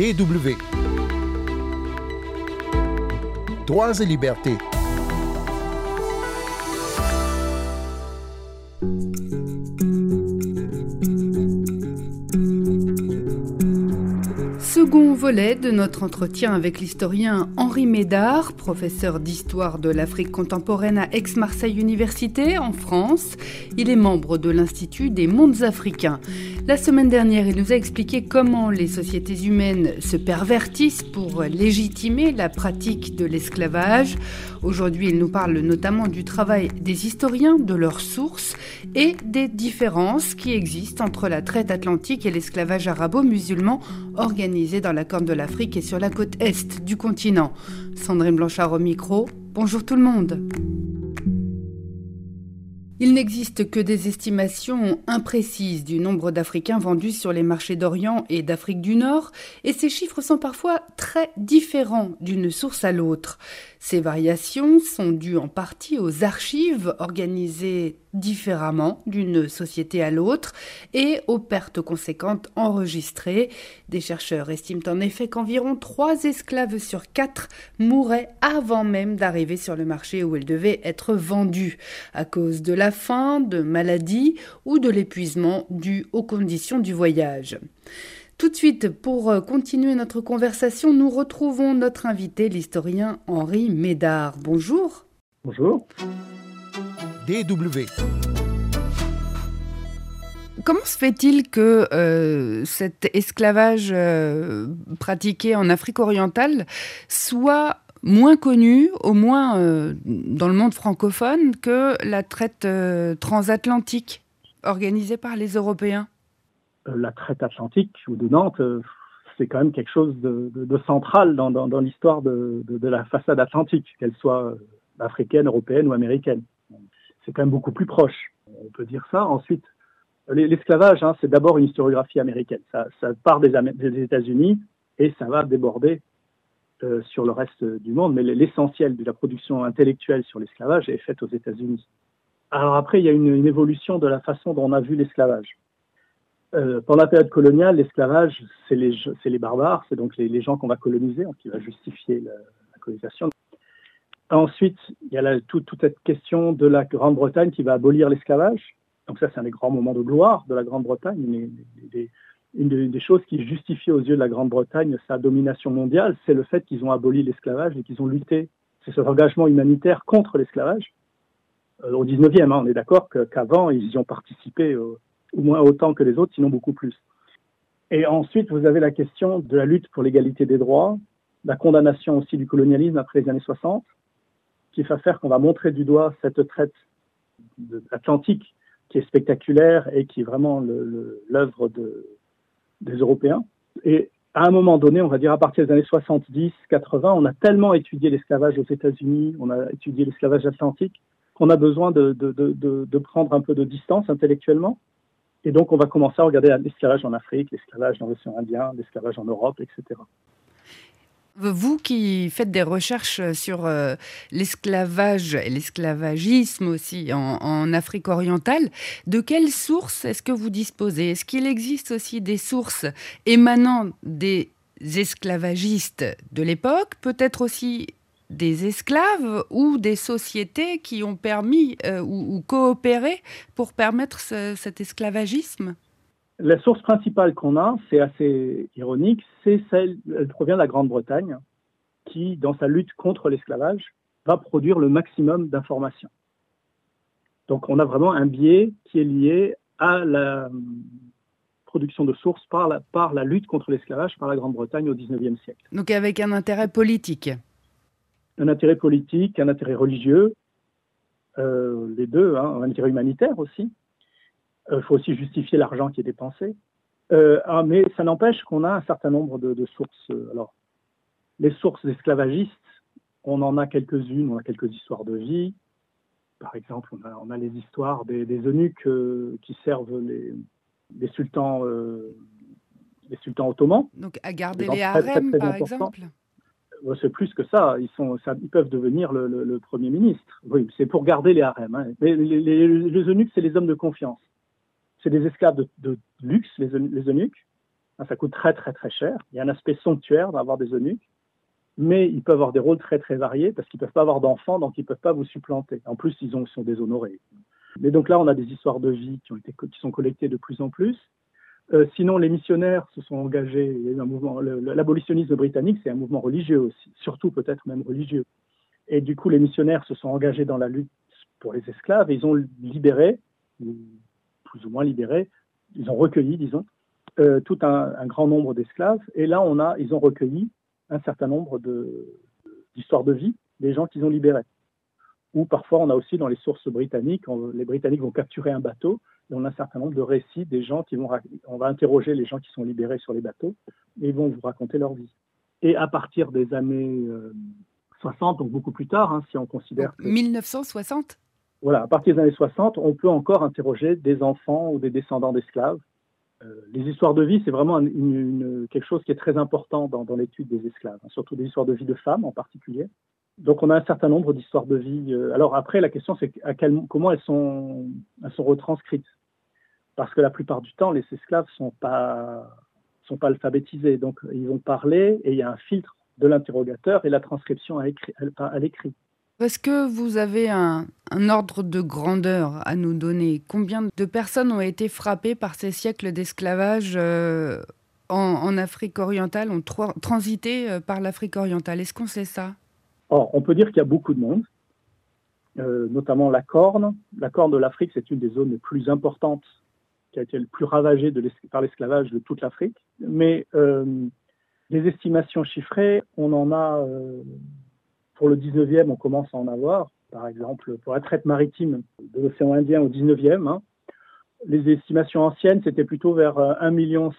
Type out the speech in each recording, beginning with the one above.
DW. Droits et libertés. Volet de notre entretien avec l'historien Henri Médard, professeur d'histoire de l'Afrique contemporaine à Aix-Marseille Université en France. Il est membre de l'Institut des mondes africains. La semaine dernière, il nous a expliqué comment les sociétés humaines se pervertissent pour légitimer la pratique de l'esclavage. Aujourd'hui, il nous parle notamment du travail des historiens, de leurs sources et des différences qui existent entre la traite atlantique et l'esclavage arabo-musulman organisé dans la De l'Afrique et sur la côte est du continent. Sandrine Blanchard au micro. Bonjour tout le monde. Il n'existe que des estimations imprécises du nombre d'Africains vendus sur les marchés d'Orient et d'Afrique du Nord, et ces chiffres sont parfois très différents d'une source à l'autre. Ces variations sont dues en partie aux archives organisées différemment d'une société à l'autre et aux pertes conséquentes enregistrées. Des chercheurs estiment en effet qu'environ trois esclaves sur quatre mouraient avant même d'arriver sur le marché où ils devaient être vendus, à cause de la faim, de maladies ou de l'épuisement dû aux conditions du voyage. Tout de suite, pour euh, continuer notre conversation, nous retrouvons notre invité, l'historien Henri Médard. Bonjour. Bonjour. DW. Comment se fait-il que euh, cet esclavage euh, pratiqué en Afrique orientale soit moins connu, au moins dans le monde francophone, que la traite transatlantique organisée par les Européens? La traite atlantique ou de Nantes, euh, c'est quand même quelque chose de, central dans, l'histoire de, la façade atlantique, qu'elle soit euh, africaine, européenne ou américaine. C'est quand même beaucoup plus proche, on peut dire ça. Ensuite, l'esclavage, hein, c'est d'abord une historiographie américaine. Ça, part des, États-Unis et ça va déborder sur le reste du monde, mais l'essentiel de la production intellectuelle sur l'esclavage est faite aux États-Unis. Alors après, il y a une, évolution de la façon dont on a vu l'esclavage. Euh, pendant la période coloniale, l'esclavage, c'est les, barbares, c'est donc les, gens qu'on va coloniser, qui va justifier la, colonisation. Ensuite, il y a toute cette question de la Grande-Bretagne qui va abolir l'esclavage. Donc ça, c'est un des grands moments de gloire de la Grande-Bretagne. Une, une, des choses qui justifie aux yeux de la Grande-Bretagne sa domination mondiale, c'est le fait qu'ils ont aboli l'esclavage et qu'ils ont lutté. C'est ce engagement humanitaire contre l'esclavage. Euh, au 19e, hein, on est d'accord qu'avant, ils y ont participé moins autant que les autres, sinon beaucoup plus. Et ensuite, vous avez la question de la lutte pour l'égalité des droits, la condamnation aussi du colonialisme après les années 60, qui va faire qu'on va montrer du doigt cette traite atlantique qui est spectaculaire et qui est vraiment l'œuvre de, des Européens. Et à un moment donné, on va dire à partir des années 70, 80, on a tellement étudié l'esclavage aux États-Unis, on a étudié l'esclavage atlantique, qu'on a besoin de, prendre un peu de distance intellectuellement et donc, on va commencer à regarder l'esclavage en Afrique, l'esclavage dans l'océan Indien, l'esclavage en Europe, etc. Vous qui faites des recherches sur euh, l'esclavage et l'esclavagisme aussi en, Afrique orientale, de quelles sources est-ce que vous disposez? Est-ce qu'il existe aussi des sources émanant des esclavagistes de l'époque, peut-être aussi des esclaves ou des sociétés qui ont permis euh, ou, coopéré pour permettre cet esclavagisme? La source principale qu'on a, c'est assez ironique, c'est celle, elle provient de la Grande-Bretagne, qui, dans sa lutte contre l'esclavage, va produire le maximum d'informations. Donc on a vraiment un biais qui est lié à la euh, production de sources par la, par la lutte contre l'esclavage par la Grande-Bretagne au XIXe siècle. Donc avec un intérêt politique un intérêt politique, un intérêt religieux, euh, les deux, hein, un intérêt humanitaire aussi. Il euh, faut aussi justifier l'argent qui est dépensé. Euh, ah, mais ça n'empêche qu'on a un certain nombre de, sources. Alors, les sources esclavagistes, on en a quelques-unes, on a quelques histoires de vie. Par exemple, on a, les histoires des, eunuques qui servent les, sultans, les sultans ottomans. Donc à garder les harems, par exemple? C'est plus que ça. Ils, peuvent devenir le, Premier ministre. C'est pour garder les harems. Hein. les, eunuques, c'est les hommes de confiance. C'est des esclaves de, luxe, les, eunuques. Ça coûte très très très cher. Il y a un aspect somptuaire d'avoir des eunuques, mais ils peuvent avoir des rôles très très variés parce qu'ils ne peuvent pas avoir d'enfants, donc ils ne peuvent pas vous supplanter. En plus, ils, ont, sont déshonorés. Mais donc là, on a des histoires de vie qui sont collectées de plus en plus. Euh, sinon, les missionnaires se sont engagés. L'abolitionnisme britannique, c'est un mouvement religieux aussi, surtout peut-être même religieux. Et du coup, les missionnaires se sont engagés dans la lutte pour les esclaves et ils ont libéré, plus ou moins libéré, ils ont recueilli, disons, euh, tout un, grand nombre d'esclaves. Et là, on a, ils ont recueilli un certain nombre d'histoires de, vie des gens qu'ils ont libérés. Ou parfois, on a aussi dans les sources britanniques, les Britanniques vont capturer un bateau et on a un certain nombre de récits des gens qui vont. On va interroger les gens qui sont libérés sur les bateaux et ils vont vous raconter leur vie. Et à partir des années 60, euh, donc beaucoup plus tard, hein, si on considère. 1960 Voilà, à partir des années 60, on peut encore interroger des enfants ou des descendants d'esclaves. Euh, les histoires de vie, c'est vraiment une, quelque chose qui est très important dans, l'étude des esclaves, hein, surtout des histoires de vie de femmes en particulier. Donc on a un certain nombre d'histoires de vie. Euh, alors après, la question c'est à quel, comment elles sont, retranscrites? Parce que la plupart du temps, les esclaves ne sont pas, sont pas alphabétisés. Donc, ils vont parler et il y a un filtre de l'interrogateur et la transcription à, l'écrit. Est-ce que vous avez un, ordre de grandeur à nous donner? Combien de personnes ont été frappées par ces siècles d'esclavage euh, en, Afrique orientale, ont transité euh, par l'Afrique orientale? Est-ce qu'on sait ça? On peut dire qu'il y a beaucoup de monde, euh, notamment la Corne. La Corne de l'Afrique, c'est une des zones les plus importantes qui a été le plus ravagé par l'esclavage de toute l'Afrique. Mais euh, les estimations chiffrées, on en a, euh, pour le 19e, on commence à en avoir. Par exemple, pour la traite maritime de l'océan Indien au 19e, hein, les estimations anciennes, c'était plutôt vers 1,6 euh, million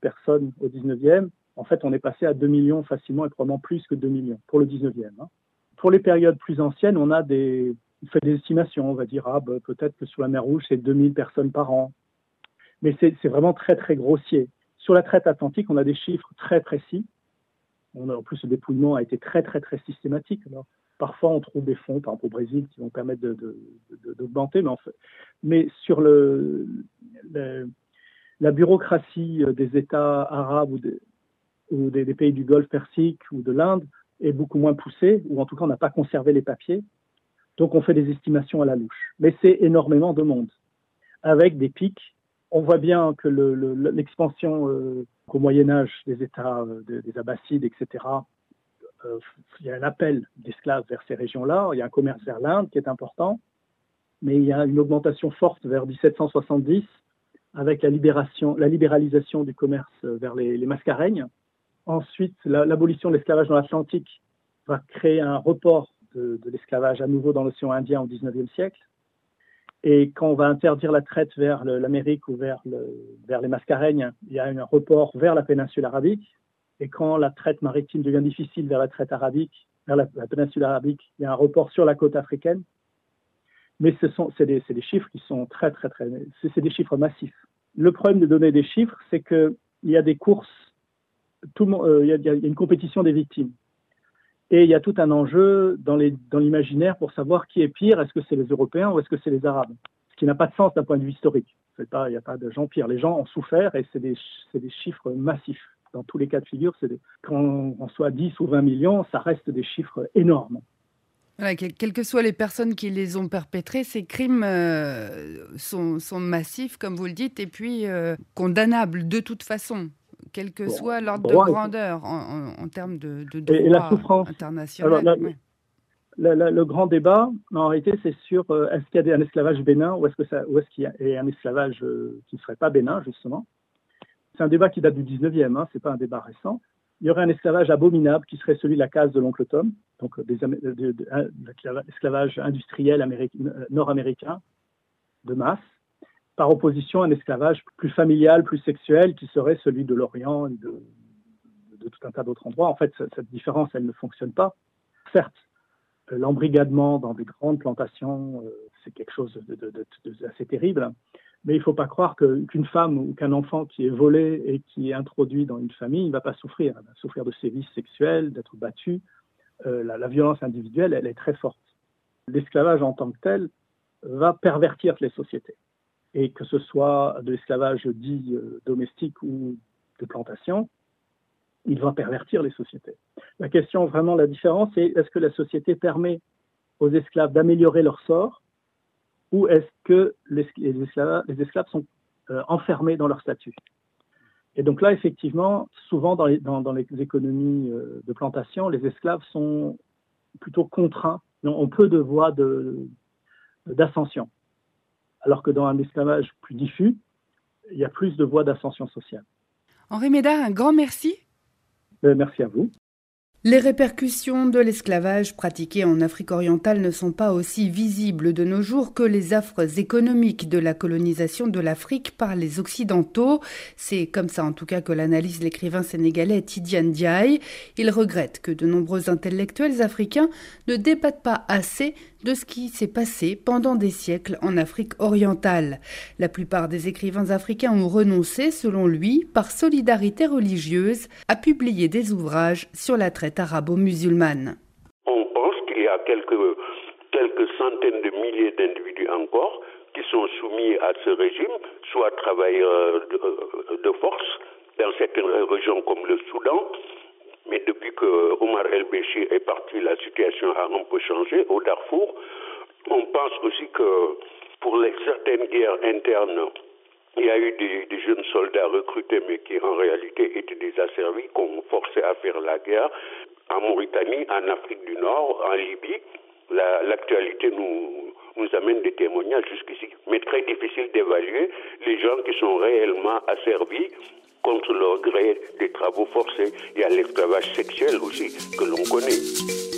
personnes au 19e. En fait, on est passé à 2 millions facilement et probablement plus que 2 millions pour le 19e. Hein. Pour les périodes plus anciennes, on a des, fait des estimations. On va dire, ah, bah, peut-être que sur la mer Rouge, c'est 2000 personnes par an mais c'est vraiment très très grossier. Sur la traite atlantique, on a des chiffres très précis. On en plus, le dépouillement a été très très très systématique. Parfois, on trouve des fonds, par exemple au Brésil, qui vont permettre d'augmenter, mais, en fait, mais sur le, la bureaucratie des États arabes ou, ou des, des, pays du Golfe Persique ou de l'Inde est beaucoup moins poussée, ou en tout cas, on n'a pas conservé les papiers. Donc, on fait des estimations à la louche. Mais c'est énormément de monde, avec des pics on voit bien que l'expansion euh, au Moyen Âge des États, euh, des Abbassides, etc., euh, il y a un appel d'esclaves vers ces régions-là, il y a un commerce vers l'Inde qui est important, mais il y a une augmentation forte vers 1770 avec la, libération, la libéralisation du commerce vers les, les Mascareignes. Ensuite, l'abolition de l'esclavage dans l'Atlantique va créer un report de, l'esclavage à nouveau dans l'océan Indien au XIXe siècle. Et quand on va interdire la traite vers l'Amérique ou vers, les Mascareignes, il y a un report vers la péninsule arabique. Et quand la traite maritime devient difficile vers la traite vers la, péninsule arabique, il y a un report sur la côte africaine. Mais ce sont, c'est des, des, chiffres qui sont très, très, très, c'est des chiffres massifs. Le problème de donner des chiffres, c'est qu'il y a des courses, tout euh, il, y a, une compétition des victimes. Et il y a tout un enjeu dans l'imaginaire pour savoir qui est pire, est-ce que c'est les Européens ou est-ce que c'est les Arabes? Ce qui n'a pas de sens d'un point de vue historique. Il n'y a pas de gens pires. Les gens ont souffert et c'est des, des, chiffres massifs. Dans tous les cas de figure, des, quand on soit 10 ou 20 millions, ça reste des chiffres énormes. Quelles que soient les personnes qui les ont perpétrés, ces crimes euh, sont, sont, massifs, comme vous le dites, et puis euh, condamnables de toute façon quel que soit l'ordre de grandeur en, termes de, de droit et la souffrance. international. le grand débat, en réalité, c'est sur euh, est-ce qu'il y a un esclavage bénin ou est-ce qu'il est y a un esclavage euh, qui ne serait pas bénin, justement. C'est un débat qui date du 19e, hein, ce n'est pas un débat récent. Il y aurait un esclavage abominable qui serait celui de la case de l'oncle Tom, donc euh, des, l'esclavage industriel nord-américain de masse par opposition à un esclavage plus familial, plus sexuel, qui serait celui de l'Orient et de, tout un tas d'autres endroits. En fait, cette différence, elle ne fonctionne pas. Certes, l'embrigadement dans des grandes plantations, euh, c'est quelque chose d'assez terrible, mais il ne faut pas croire qu'une femme ou qu'un enfant qui est volé et qui est introduit dans une famille ne va pas souffrir. Il va souffrir de sévices sexuels, d'être battu. Euh, la violence individuelle, elle est très forte. L'esclavage en tant que tel va pervertir les sociétés et que ce soit de l'esclavage dit euh, domestique ou de plantation, il va pervertir les sociétés. La question, vraiment, la différence, c'est est-ce que la société permet aux esclaves d'améliorer leur sort ou est-ce que les, esclaves, sont euh, enfermés dans leur statut? Et donc là, effectivement, souvent dans les, dans, dans les économies euh, de plantation, les esclaves sont plutôt contraints, ont peu de voies d'ascension. Alors que dans un esclavage plus diffus, il y a plus de voies d'ascension sociale. Henri Médard, un grand merci. Euh, merci à vous. Les répercussions de l'esclavage pratiqué en Afrique orientale ne sont pas aussi visibles de nos jours que les affres économiques de la colonisation de l'Afrique par les Occidentaux. C'est comme ça en tout cas que l'analyse l'écrivain sénégalais Tidiane Diaye. Il regrette que de nombreux intellectuels africains ne débattent pas assez de ce qui s'est passé pendant des siècles en Afrique orientale. La plupart des écrivains africains ont renoncé, selon lui, par solidarité religieuse, à publier des ouvrages sur la traite arabo-musulmane. On pense qu'il y a quelques, centaines de milliers d'individus encore qui sont soumis à ce régime, soit travailleurs de, de force dans certaines régions comme le Soudan, mais depuis que Omar El-Béchir est parti, la situation a un peu changé au Darfour. On pense aussi que pour certaines guerres internes, il y a eu des, jeunes soldats recrutés, mais qui en réalité étaient des asservis, qu'on forçait à faire la guerre en Mauritanie, en Afrique du Nord, en Libye. L'actualité nous amène des témoignages jusqu'ici, mais très difficile d'évaluer les gens qui sont réellement asservis contre leur gré des travaux forcés. Il y a l'esclavage sexuel aussi que l'on connaît.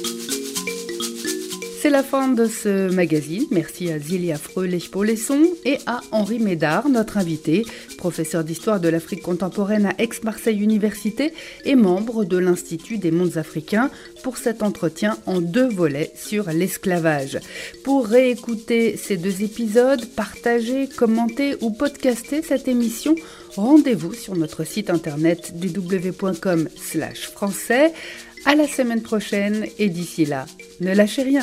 C'est la fin de ce magazine. Merci à Zilia Fröhlich pour et à Henri Médard, notre invité, professeur d'histoire de l'Afrique contemporaine à Aix-Marseille Université et membre de l'Institut des mondes africains pour cet entretien en deux volets sur l'esclavage. Pour réécouter ces deux épisodes, partager, commenter ou podcaster cette émission, rendez-vous sur notre site internet www.com/français. À la semaine prochaine et d'ici là, ne lâchez rien.